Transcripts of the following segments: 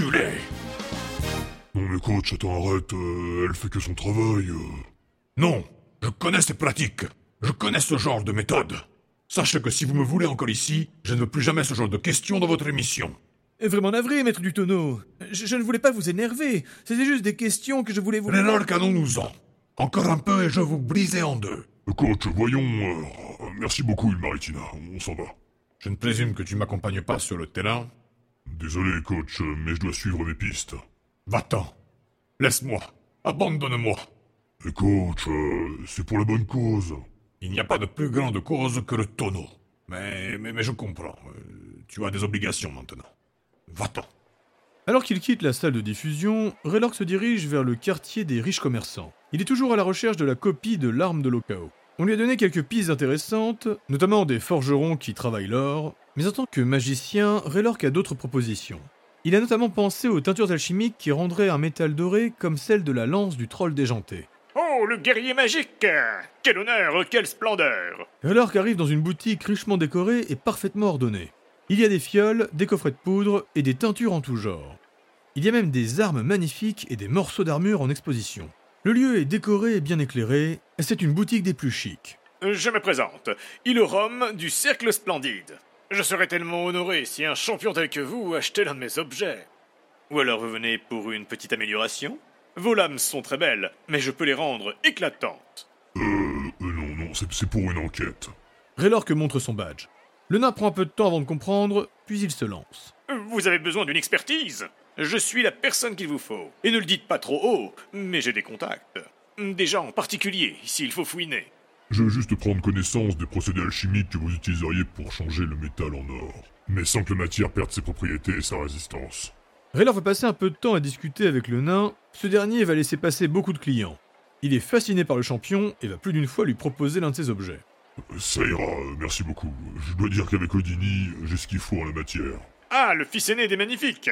enculé Non mais coach, attends, arrête, euh, elle fait que son travail. euh. Non, je connais ces pratiques. Je connais ce genre de méthode. Sachez que si vous me voulez encore ici, je ne veux plus jamais ce genre de questions dans votre émission. Vraiment navré, maître du tonneau. Je, je ne voulais pas vous énerver. C'était juste des questions que je voulais vous... Renard, canons-nous-en. Encore un peu et je vous brisais en deux. Euh, Coach, voyons... euh, merci beaucoup, Ilmaritina, on s'en va. Je ne présume que tu m'accompagnes pas sur le terrain. Désolé, coach, euh, mais je dois suivre mes pistes. Va-t'en. Laisse-moi. Abandonne-moi. Et coach, euh, c'est pour la bonne cause. Il n'y a pas de plus grande cause que le tonneau. Mais, mais, je comprends. Euh, tu as des obligations maintenant. Va-t'en. Alors qu'il quitte la salle de diffusion, Raylord se dirige vers le quartier des riches commerçants. Il est toujours à la recherche de la copie de l'arme de l'Okao. On lui a donné quelques pistes intéressantes, notamment des forgerons qui travaillent l'or, mais en tant que magicien, Raylord a d'autres propositions. Il a notamment pensé aux teintures alchimiques qui rendraient un métal doré comme celle de la lance du troll déjanté. Oh, le guerrier magique Quel honneur, quelle splendeur Raylord arrive dans une boutique richement décorée et parfaitement ordonnée. Il y a des fioles, des coffrets de poudre et des teintures en tout genre. Il y a même des armes magnifiques et des morceaux d'armure en exposition. Le lieu est décoré et bien éclairé, c'est une boutique des plus chics. Je me présente, Ilorum du Cercle Splendide. Je serais tellement honoré si un champion tel que vous achetait l'un de mes objets. Ou alors vous venez pour une petite amélioration? Vos lames sont très belles, mais je peux les rendre éclatantes. Euh, euh, non, non, c'est c'est pour une enquête. Raylord montre son badge. Le nain prend un peu de temps avant de comprendre, puis il se lance. Vous avez besoin d'une expertise Je suis la personne qu'il vous faut. Et ne le dites pas trop haut, mais j'ai des contacts. Des gens particuliers, s'il faut fouiner. Je veux juste prendre connaissance des procédés alchimiques que vous utiliseriez pour changer le métal en or, mais sans que la matière perde ses propriétés et sa résistance. Raylord va passer un peu de temps à discuter avec le nain, ce dernier va laisser passer beaucoup de clients. Il est fasciné par le champion et va plus d'une fois lui proposer l'un de ses objets. Euh, Ça ira, euh, merci beaucoup. Je dois dire qu'avec Odini, j'ai ce qu'il faut en la matière. Ah, le fils aîné des magnifiques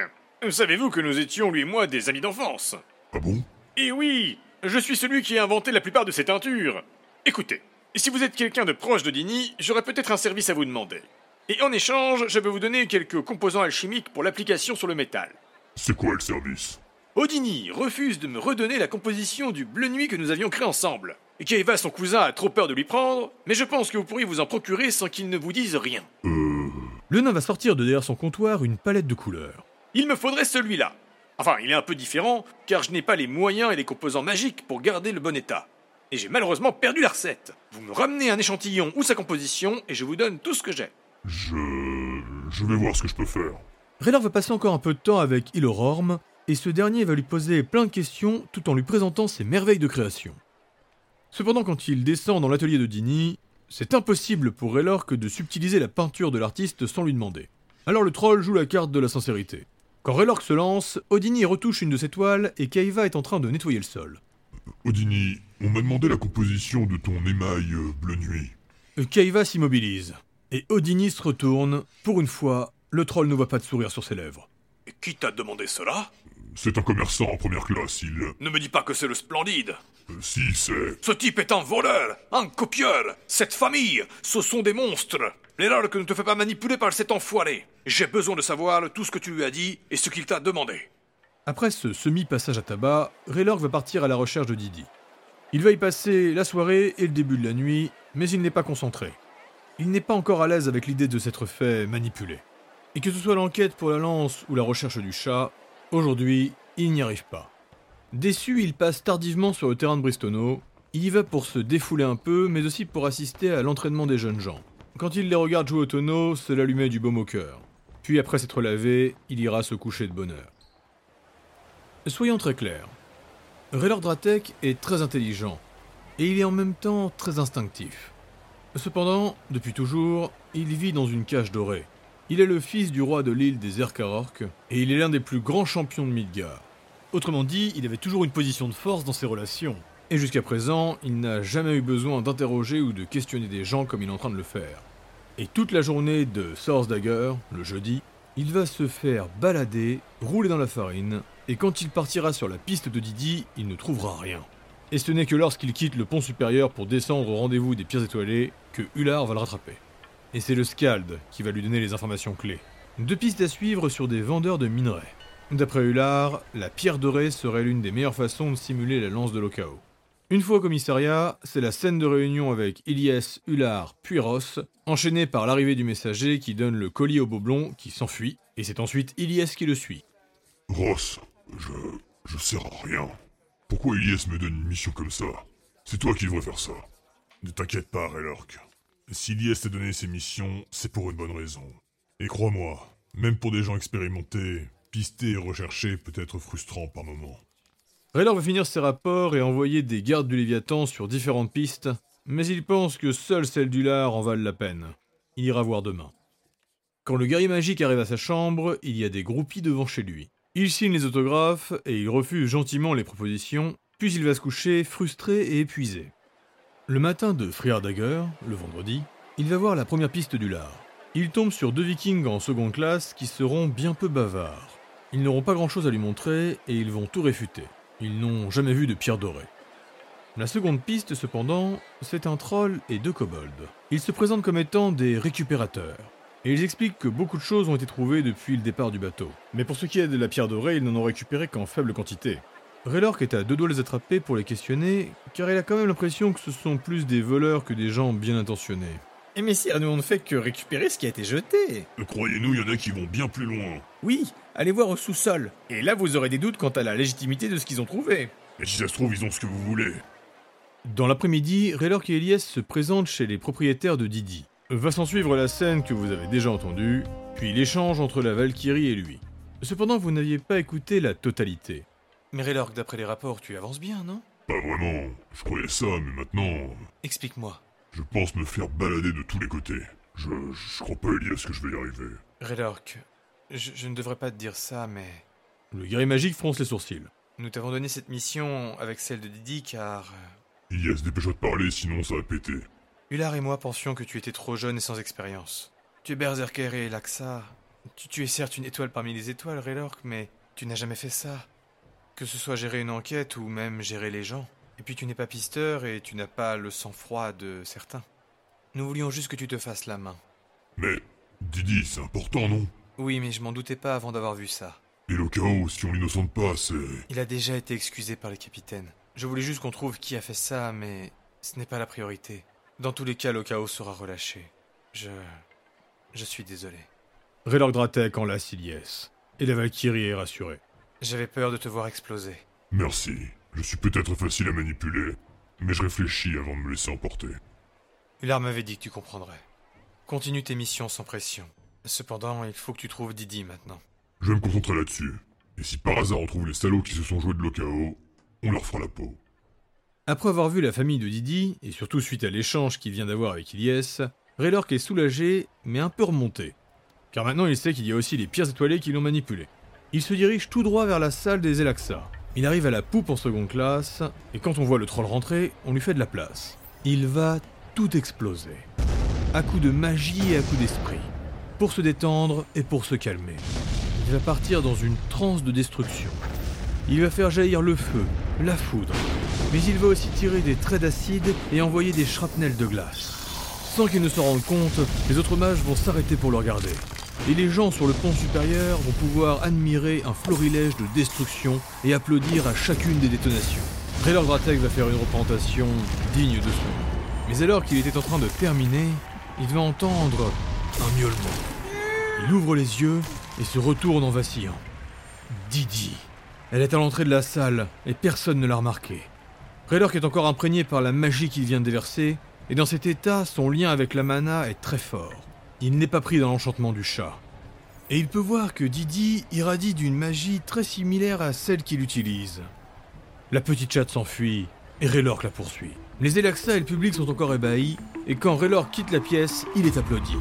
Savez-vous que nous étions, lui et moi, des amis d'enfance? Ah bon? Eh oui Je suis celui qui a inventé la plupart de ces teintures. Écoutez, si vous êtes quelqu'un de proche de Dini, j'aurais peut-être un service à vous demander. Et en échange, je vais vous donner quelques composants alchimiques pour l'application sur le métal. C'est quoi le service? Odini refuse de me redonner la composition du bleu nuit que nous avions créé ensemble. Et Kaiva, son cousin, a trop peur de lui prendre, mais je pense que vous pourriez vous en procurer sans qu'il ne vous dise rien. Euh... Le nain va sortir de derrière son comptoir une palette de couleurs. Il me faudrait celui-là. Enfin, il est un peu différent, car je n'ai pas les moyens et les composants magiques pour garder le bon état. Et j'ai malheureusement perdu la recette. Vous me ramenez un échantillon ou sa composition, et je vous donne tout ce que j'ai. Je... Je vais voir ce que je peux faire. Raylord va passer encore un peu de temps avec Ilororm, et ce dernier va lui poser plein de questions tout en lui présentant ses merveilles de création. Cependant, quand il descend dans l'atelier de Dini, c'est impossible pour Raylord que de subtiliser la peinture de l'artiste sans lui demander. Alors le troll joue la carte de la sincérité. Quand Raylord se lance, Odini retouche une de ses toiles et Kaiva est en train de nettoyer le sol. Odini, on m'a demandé la composition de ton émail euh, bleu nuit. Euh, Kaiva s'immobilise, et Odini se retourne. Pour une fois, le troll ne voit pas de sourire sur ses lèvres. Qui t'a demandé cela? C'est un commerçant en première classe, il... euh, Ne me dis pas que c'est le splendide. si, c'est... Ce type est un voleur, un copieur. Cette famille, ce sont des monstres. L'erreur que ne te fais pas manipuler par cet enfoiré. J'ai besoin de savoir tout ce que tu lui as dit et ce qu'il t'a demandé. Après ce semi-passage à tabac, Raylord va partir à la recherche de Didi. Il va y passer la soirée et le début de la nuit, mais il n'est pas concentré. Il n'est pas encore à l'aise avec l'idée de s'être fait manipuler. Et que ce soit l'enquête pour la lance ou la recherche du chat, aujourd'hui, il n'y arrive pas. Déçu, il passe tardivement sur le terrain de Bristono. Il y va pour se défouler un peu, mais aussi pour assister à l'entraînement des jeunes gens. Quand il les regarde jouer au tonneau, cela lui met du baume au cœur. Puis après s'être lavé, il ira se coucher de bonne heure. Soyons très clairs. Raylord Dratek est très intelligent, et il est en même temps très instinctif. Cependant, depuis toujours, il vit dans une cage dorée. Il est le fils du roi de l'île des Erkarork, et il est l'un des plus grands champions de Midgard. Autrement dit, il avait toujours une position de force dans ses relations. Et jusqu'à présent, il n'a jamais eu besoin d'interroger ou de questionner des gens comme il est en train de le faire. Et toute la journée de Source Dagger, le jeudi, il va se faire balader, rouler dans la farine, et quand il partira sur la piste de Didi, il ne trouvera rien. Et ce n'est que lorsqu'il quitte le pont supérieur pour descendre au rendez-vous des pierres étoilées que Ular va le rattraper. Et c'est le Scald qui va lui donner les informations clés. Deux pistes à suivre sur des vendeurs de minerais. D'après Hullard, la pierre dorée serait l'une des meilleures façons de simuler la lance de l'Okao. Une fois au commissariat, c'est la scène de réunion avec Ilyes, Hullard, puis Ross, enchaînée par l'arrivée du messager qui donne le colis au Boblon qui s'enfuit, et c'est ensuite Ilyes qui le suit. Ross, je. je sers à rien. Pourquoi Ilyes me donne une mission comme ça? C'est toi qui devrais faire ça. Ne t'inquiète pas, Raylork. Si Ilyes t'a donné ces missions, c'est pour une bonne raison. Et crois-moi, même pour des gens expérimentés, pister et rechercher peut être frustrant par moments. Raylor va finir ses rapports et envoyer des gardes du Léviathan sur différentes pistes, mais il pense que seule celle du lard en valent la peine. Il ira voir demain. Quand le guerrier magique arrive à sa chambre, il y a des groupies devant chez lui. Il signe les autographes et il refuse gentiment les propositions, puis il va se coucher frustré et épuisé. Le matin de Dagger, le vendredi, il va voir la première piste du lard. Il tombe sur deux vikings en seconde classe qui seront bien peu bavards. Ils n'auront pas grand chose à lui montrer et ils vont tout réfuter. Ils n'ont jamais vu de pierre dorée. La seconde piste, cependant, c'est un troll et deux kobolds. Ils se présentent comme étant des récupérateurs. Et ils expliquent que beaucoup de choses ont été trouvées depuis le départ du bateau. Mais pour ce qui est de la pierre dorée, ils n'en ont récupéré qu'en faible quantité. Raylork est à deux doigts de les attraper pour les questionner, car il a quand même l'impression que ce sont plus des voleurs que des gens bien intentionnés. Eh mais si, nous on ne fait que récupérer ce qui a été jeté. Croyez-nous, il y en a qui vont bien plus loin. Oui, allez voir au sous-sol. Et là, vous aurez des doutes quant à la légitimité de ce qu'ils ont trouvé. Et si ça se trouve, ils ont ce que vous voulez. Dans l'après-midi, Raylork et Elias se présentent chez les propriétaires de Didi. Va s'en suivre la scène que vous avez déjà entendue, puis l'échange entre la Valkyrie et lui. Cependant, vous n'aviez pas écouté la totalité. Mais Raylork, d'après les rapports, tu avances bien, non? Pas vraiment. Je croyais ça, mais maintenant. Explique-moi. Je pense me faire balader de tous les côtés. Je, je crois pas, Elias, que je vais y arriver. Raylork, je, je ne devrais pas te dire ça, mais Le guerrier magique fronce les sourcils. nous t'avons donné cette mission avec celle de Didi car euh, Elias, dépêche-toi de parler, sinon ça va péter. Hullard et moi pensions que tu étais trop jeune et sans expérience. Tu es berserker et Laxa. Tu, tu es certes une étoile parmi les étoiles, Raylork, mais tu n'as jamais fait ça. Que ce soit gérer une enquête ou même gérer les gens. Et puis tu n'es pas pisteur et tu n'as pas le sang-froid de certains. Nous voulions juste que tu te fasses la main. Mais, Didi, c'est important, non? Oui, mais je m'en doutais pas avant d'avoir vu ça. Et le chaos, si on l'innocente pas, c'est... Il a déjà été excusé par les capitaines. Je voulais juste qu'on trouve qui a fait ça, mais ce n'est pas la priorité. Dans tous les cas, le chaos sera relâché. Je. Je suis désolé. Raylork Dratek enlace Ilyes. Et la Valkyrie est rassurée. J'avais peur de te voir exploser. Merci. Je suis peut-être facile à manipuler, mais je réfléchis avant de me laisser emporter. Hullard m'avait dit que tu comprendrais. Continue tes missions sans pression. Cependant, il faut que tu trouves Didi maintenant. Je vais me concentrer là-dessus. Et si par hasard on trouve les salauds qui se sont joués de l'Okao, on leur fera la peau. Après avoir vu la famille de Didi, et surtout suite à l'échange qu'il vient d'avoir avec Ilyes, Raylork est soulagé, mais un peu remonté. Car maintenant il sait qu'il y a aussi les pierres étoilées qui l'ont manipulé. Il se dirige tout droit vers la salle des Elaxa. Il arrive à la poupe en seconde classe, et quand on voit le troll rentrer, on lui fait de la place. Il va tout exploser. À coups de magie et à coups d'esprit. Pour se détendre et pour se calmer. Il va partir dans une transe de destruction. Il va faire jaillir le feu, la foudre, mais il va aussi tirer des traits d'acide et envoyer des shrapnels de glace. Sans qu'il ne se rende compte, les autres mages vont s'arrêter pour le regarder. Et les gens sur le pont supérieur vont pouvoir admirer un florilège de destruction et applaudir à chacune des détonations. Raylor Dratek va faire une représentation digne de son nom. Mais alors qu'il était en train de terminer, il va entendre un miaulement. Il ouvre les yeux et se retourne en vacillant. Didi. Elle est à l'entrée de la salle et personne ne l'a remarqué. Raylork est encore imprégné par la magie qu'il vient de déverser, et dans cet état, son lien avec la mana est très fort. Il n'est pas pris dans l'enchantement du chat. Et il peut voir que Didi irradie d'une magie très similaire à celle qu'il utilise. La petite chatte s'enfuit, et Raylork la poursuit. Les Elaxa et le public sont encore ébahis, et quand Raylork quitte la pièce, il est applaudi.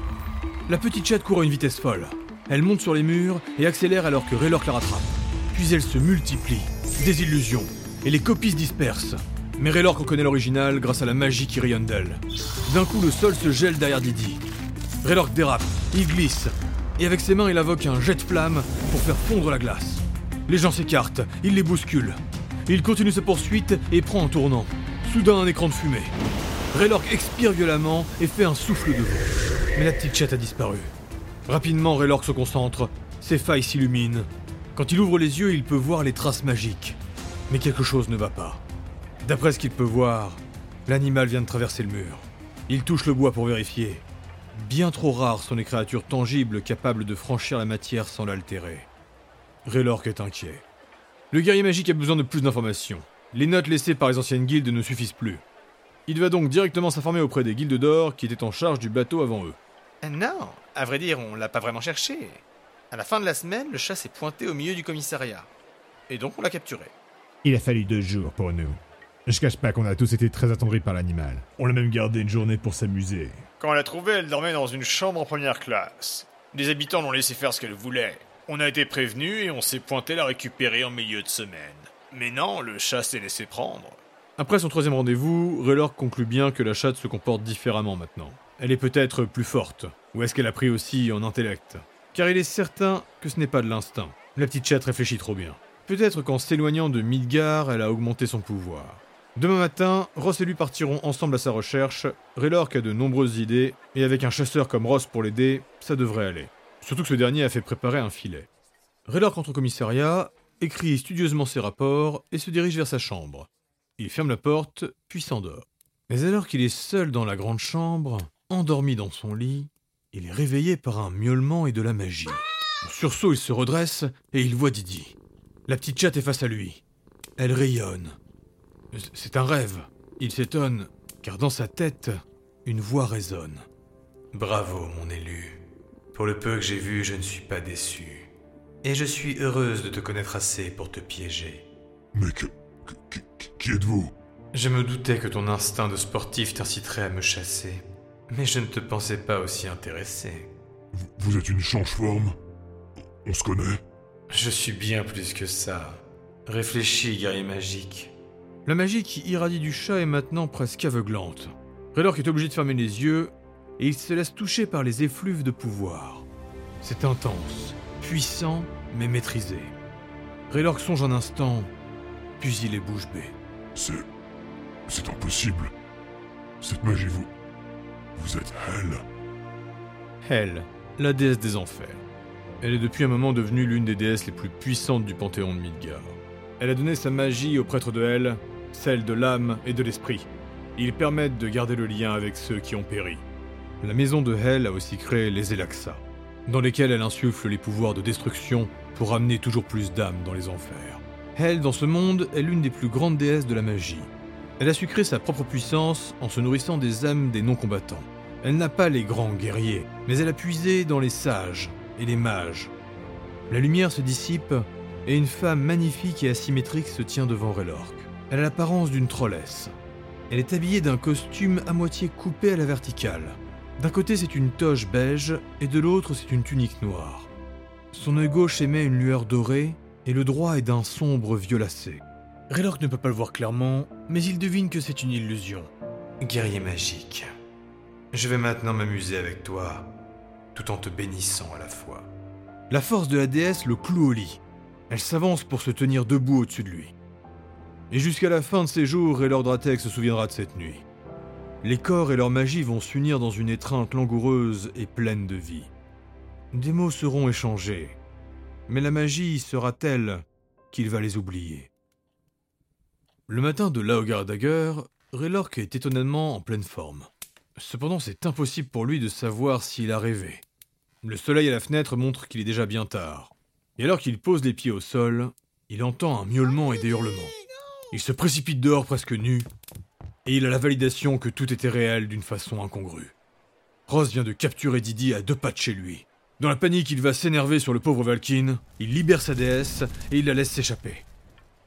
La petite chatte court à une vitesse folle. Elle monte sur les murs et accélère alors que Raylork la rattrape. Puis elle se multiplie, des illusions, et les copies se dispersent. Mais Raylork reconnaît l'original grâce à la magie qui rayonne d'elle. D'un coup, le sol se gèle derrière Didi. Raylork dérape, il glisse, et avec ses mains, il invoque un jet de flamme pour faire fondre la glace. Les gens s'écartent, il les bouscule. Il continue sa poursuite et prend un tournant. Soudain, un écran de fumée. Raylork expire violemment et fait un souffle de vent. Mais la petite chatte a disparu. Rapidement, Raylork se concentre. Ses failles s'illuminent. Quand il ouvre les yeux, il peut voir les traces magiques. Mais quelque chose ne va pas. D'après ce qu'il peut voir, l'animal vient de traverser le mur. Il touche le bois pour vérifier. Bien trop rares sont les créatures tangibles capables de franchir la matière sans l'altérer. Raylork est inquiet. Le guerrier magique a besoin de plus d'informations. Les notes laissées par les anciennes guildes ne suffisent plus. Il va donc directement s'informer auprès des guildes d'or qui étaient en charge du bateau avant eux. Non, à vrai dire, on l'a pas vraiment cherché. À la fin de la semaine, le chat s'est pointé au milieu du commissariat. Et donc on l'a capturé. Il a fallu deux jours pour nous. Je cache pas qu'on a tous été très attendris par l'animal. On l'a même gardé une journée pour s'amuser. Quand on l'a trouvée, elle dormait dans une chambre en première classe. Les habitants l'ont laissé faire ce qu'elle voulait. On a été prévenus et on s'est pointé la récupérer en milieu de semaine. Mais non, le chat s'est laissé prendre. Après son troisième rendez-vous, Raylork conclut bien que la chatte se comporte différemment maintenant. Elle est peut-être plus forte, ou est-ce qu'elle a pris aussi en intellect? Car il est certain que ce n'est pas de l'instinct. La petite chatte réfléchit trop bien. Peut-être qu'en s'éloignant de Midgar, elle a augmenté son pouvoir. Demain matin, Ross et lui partiront ensemble à sa recherche. Raylork a de nombreuses idées, et avec un chasseur comme Ross pour l'aider, ça devrait aller. Surtout que ce dernier a fait préparer un filet. Raylork entre au commissariat, écrit studieusement ses rapports et se dirige vers sa chambre. Il ferme la porte, puis s'endort. Mais alors qu'il est seul dans la grande chambre, endormi dans son lit, il est réveillé par un miaulement et de la magie. En sursaut, il se redresse et il voit Didi. La petite chatte est face à lui. Elle rayonne. C'est un rêve. Il s'étonne, car dans sa tête, une voix résonne. Bravo, mon élu. Pour le peu que j'ai vu, je ne suis pas déçu. Et je suis heureuse de te connaître assez pour te piéger. Mais que, qui- qui êtes-vous? Je me doutais que ton instinct de sportif t'inciterait à me chasser. Mais je ne te pensais pas aussi intéressé. vous, vous êtes une change-forme? On se connaît? Je suis bien plus que ça. Réfléchis, guerrier magique. La magie qui irradie du chat est maintenant presque aveuglante. Raylork est obligé de fermer les yeux et il se laisse toucher par les effluves de pouvoir. C'est intense, puissant, mais maîtrisé. Raylork songe un instant, puis il est bouche bée. C'est. C'est impossible. Cette magie, vous. Vous êtes elle. Hel, la déesse des enfers. Elle est depuis un moment devenue l'une des déesses les plus puissantes du panthéon de Midgard. Elle a donné sa magie aux prêtres de Hel, celle de l'âme et de l'esprit. Ils permettent de garder le lien avec ceux qui ont péri. La maison de Hel a aussi créé les Elaxa, dans lesquels elle insuffle les pouvoirs de destruction pour amener toujours plus d'âmes dans les enfers. Hel, dans ce monde, est l'une des plus grandes déesses de la magie. Elle a su créer sa propre puissance en se nourrissant des âmes des non-combattants. Elle n'a pas les grands guerriers, mais elle a puisé dans les sages et les mages. La lumière se dissipe et une femme magnifique et asymétrique se tient devant Raylork. Elle a l'apparence d'une trollesse. Elle est habillée d'un costume à moitié coupé à la verticale. D'un côté c'est une toge beige et de l'autre c'est une tunique noire. Son œil gauche émet une lueur dorée et le droit est d'un sombre violacé. Raylork ne peut pas le voir clairement, mais il devine que c'est une illusion. Guerrier magique. Je vais maintenant m'amuser avec toi, tout en te bénissant à la fois. La force de la déesse le cloue au lit. Elle s'avance pour se tenir debout au-dessus de lui. Et jusqu'à la fin de ses jours, Raylord Dratek se souviendra de cette nuit. Les corps et leur magie vont s'unir dans une étreinte langoureuse et pleine de vie. Des mots seront échangés, mais la magie sera telle qu'il va les oublier. Le matin de Laogar Dagger, Raylork est étonnamment en pleine forme. Cependant, c'est impossible pour lui de savoir s'il a rêvé. Le soleil à la fenêtre montre qu'il est déjà bien tard. Et alors qu'il pose les pieds au sol, il entend un miaulement et des hurlements. Il se précipite dehors presque nu, et il a la validation que tout était réel d'une façon incongrue. Ross vient de capturer Didi à deux pas de chez lui. Dans la panique, il va s'énerver sur le pauvre Valkyne, il libère sa déesse et il la laisse s'échapper.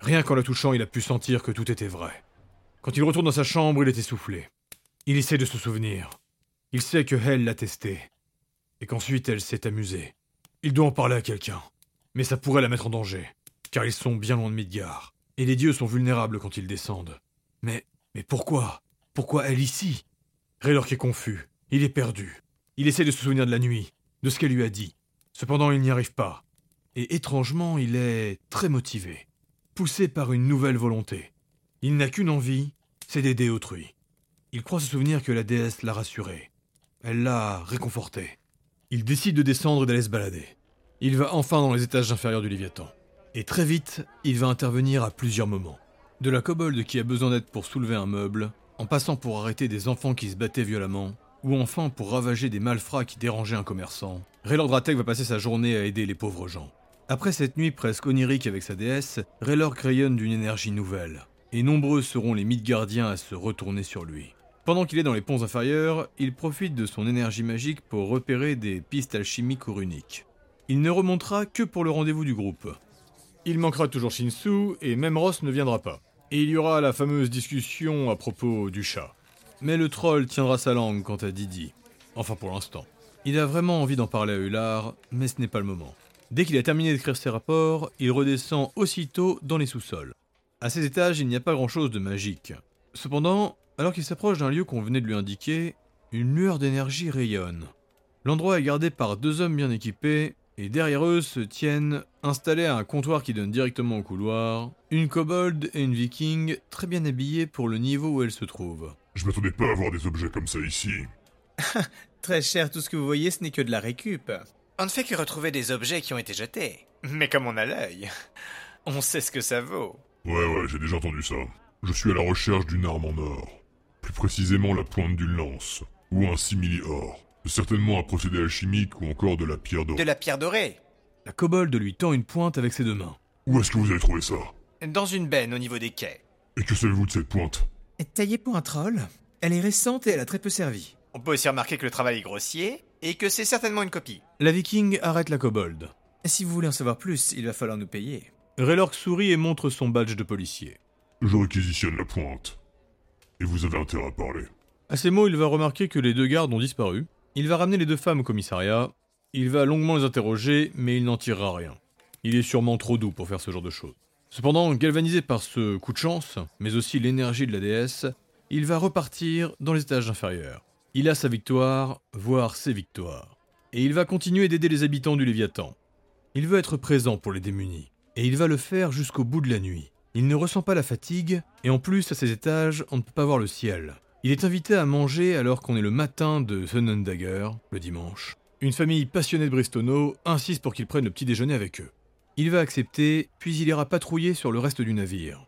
Rien qu'en la touchant, il a pu sentir que tout était vrai. Quand il retourne dans sa chambre, il est essoufflé. Il essaie de se souvenir. Il sait que Hell l'a testé, et qu'ensuite elle s'est amusée. Il doit en parler à quelqu'un, mais ça pourrait la mettre en danger, car ils sont bien loin de Midgard, et les dieux sont vulnérables quand ils descendent. Mais, mais pourquoi? Pourquoi elle ici? Raylork est confus, il est perdu. Il essaie de se souvenir de la nuit, de ce qu'elle lui a dit. Cependant, il n'y arrive pas. Et étrangement, il est très motivé, poussé par une nouvelle volonté. Il n'a qu'une envie, c'est d'aider autrui. Il croit se souvenir que la déesse l'a rassuré. Elle l'a réconforté. Il décide de descendre et d'aller se balader. Il va enfin dans les étages inférieurs du Léviathan. Et très vite, il va intervenir à plusieurs moments. De la kobold qui a besoin d'aide pour soulever un meuble, en passant pour arrêter des enfants qui se battaient violemment, ou enfin pour ravager des malfrats qui dérangeaient un commerçant, Raylord Dratek va passer sa journée à aider les pauvres gens. Après cette nuit presque onirique avec sa déesse, Raylord rayonne d'une énergie nouvelle, et nombreux seront les mythes gardiens à se retourner sur lui. Pendant qu'il est dans les ponts inférieurs, il profite de son énergie magique pour repérer des pistes alchimiques ou runiques. Il ne remontera que pour le rendez-vous du groupe. Il manquera toujours Shinsu, et même Ross ne viendra pas. Et il y aura la fameuse discussion à propos du chat. Mais le troll tiendra sa langue quant à Didi. Enfin pour l'instant. Il a vraiment envie d'en parler à Hullard, mais ce n'est pas le moment. Dès qu'il a terminé d'écrire ses rapports, il redescend aussitôt dans les sous-sols. À ces étages, il n'y a pas grand-chose de magique. Cependant, alors qu'il s'approche d'un lieu qu'on venait de lui indiquer, une lueur d'énergie rayonne. L'endroit est gardé par deux hommes bien équipés, et derrière eux se tiennent, installés à un comptoir qui donne directement au couloir, une kobold et une viking très bien habillées pour le niveau où elles se trouvent. Je m'attendais pas à voir des objets comme ça ici. Très cher, tout ce que vous voyez, ce n'est que de la récup. On ne fait que retrouver des objets qui ont été jetés. Mais comme on a l'œil, on sait ce que ça vaut. Ouais, ouais, j'ai déjà entendu ça. Je suis à la recherche d'une arme en or. Plus précisément la pointe d'une lance. Ou un simili-or. Certainement un procédé alchimique ou encore de la pierre d'or. De la pierre dorée La kobold lui tend une pointe avec ses deux mains. Où est-ce que vous avez trouvé ça? Dans une benne au niveau des quais. Et que savez-vous de cette pointe? Taillée pour un troll, elle est récente et elle a très peu servi. On peut aussi remarquer que le travail est grossier et que c'est certainement une copie. La viking arrête la kobold. Si vous voulez en savoir plus, il va falloir nous payer. Raylork sourit et montre son badge de policier. Je réquisitionne la pointe. Et vous avez intérêt à parler. À ces mots, il va remarquer que les deux gardes ont disparu. Il va ramener les deux femmes au commissariat. Il va longuement les interroger, mais il n'en tirera rien. Il est sûrement trop doux pour faire ce genre de choses. Cependant, galvanisé par ce coup de chance, mais aussi l'énergie de la déesse, il va repartir dans les étages inférieurs. Il a sa victoire, voire ses victoires. Et il va continuer d'aider les habitants du Léviathan. Il veut être présent pour les démunis. Et il va le faire jusqu'au bout de la nuit. Il ne ressent pas la fatigue, et en plus, à ces étages, on ne peut pas voir le ciel. Il est invité à manger alors qu'on est le matin de Dagger, le dimanche. Une famille passionnée de Bristono insiste pour qu'il prenne le petit déjeuner avec eux. Il va accepter, puis il ira patrouiller sur le reste du navire.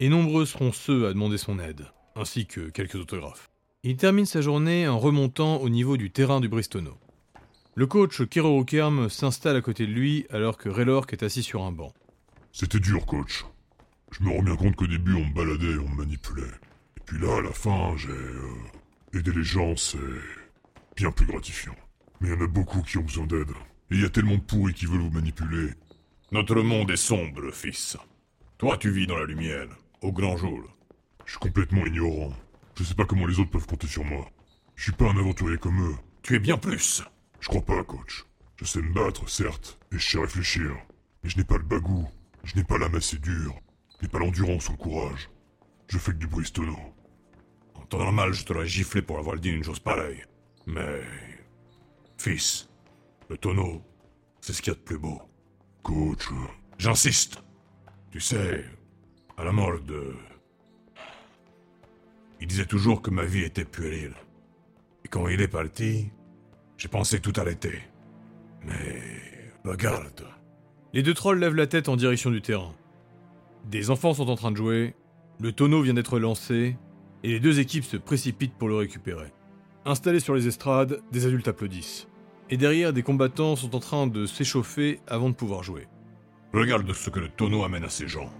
Et nombreux seront ceux à demander son aide, ainsi que quelques autographes. Il termine sa journée en remontant au niveau du terrain du Bristono. Le coach Kerem s'installe à côté de lui alors que Raylork est assis sur un banc. C'était dur, coach. Je me rends bien compte qu'au début, on me baladait et on me manipulait. Et puis là, à la fin, j'ai... Euh, aidé les gens, c'est... bien plus gratifiant. Mais il y en a beaucoup qui ont besoin d'aide. Et il y a tellement de pourris qui veulent vous manipuler. Notre monde est sombre, fils. Toi, tu vis dans la lumière, au grand jour. Je suis complètement ignorant. Je sais pas comment les autres peuvent compter sur moi. Je suis pas un aventurier comme eux. Tu es bien plus. Je crois pas, coach. Je sais me battre, certes, et je sais réfléchir. Mais je n'ai pas le bagou. Je n'ai pas l'âme assez dure. Je n'ai pas l'endurance ou le courage. Je fais que du bristono. En temps normal, je t'aurais giflé pour avoir dit une chose pareille. Mais... Fils, le tonneau, c'est ce qu'il y a de plus beau. Coach... J'insiste. Tu sais, à la mort de... Il disait toujours que ma vie était puérile. Et quand il est parti, j'ai pensé tout arrêter. Mais... Regarde. Les deux trolls lèvent la tête en direction du terrain. Des enfants sont en train de jouer, le tonneau vient d'être lancé, et les deux équipes se précipitent pour le récupérer. Installés sur les estrades, des adultes applaudissent. Et derrière, des combattants sont en train de s'échauffer avant de pouvoir jouer. Regarde ce que le tonneau amène à ces gens.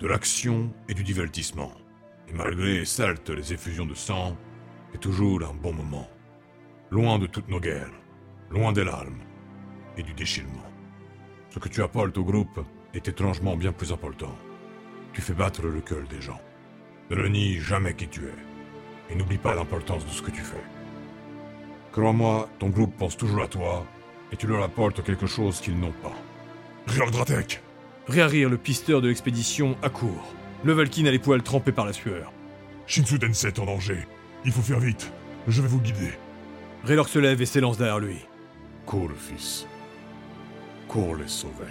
De l'action et du divertissement. Et malgré, certes, les effusions de sang, c'est toujours un bon moment. Loin de toutes nos guerres, loin des larmes et du déchirement. Ce que tu apportes au groupe est étrangement bien plus important. Tu fais battre le cœur des gens. Ne renie jamais qui tu es. Et n'oublie pas l'importance de ce que tu fais. Crois-moi, ton groupe pense toujours à toi, et tu leur apportes quelque chose qu'ils n'ont pas. Dratek Réarrir le pisteur de l'expédition accourt. Le Valkyne a les poils trempés par la sueur. Shinsu Denset en danger. Il faut faire vite. Je vais vous guider. Raylor se lève et s'élance derrière lui. Cours, fils. Cours les sauver.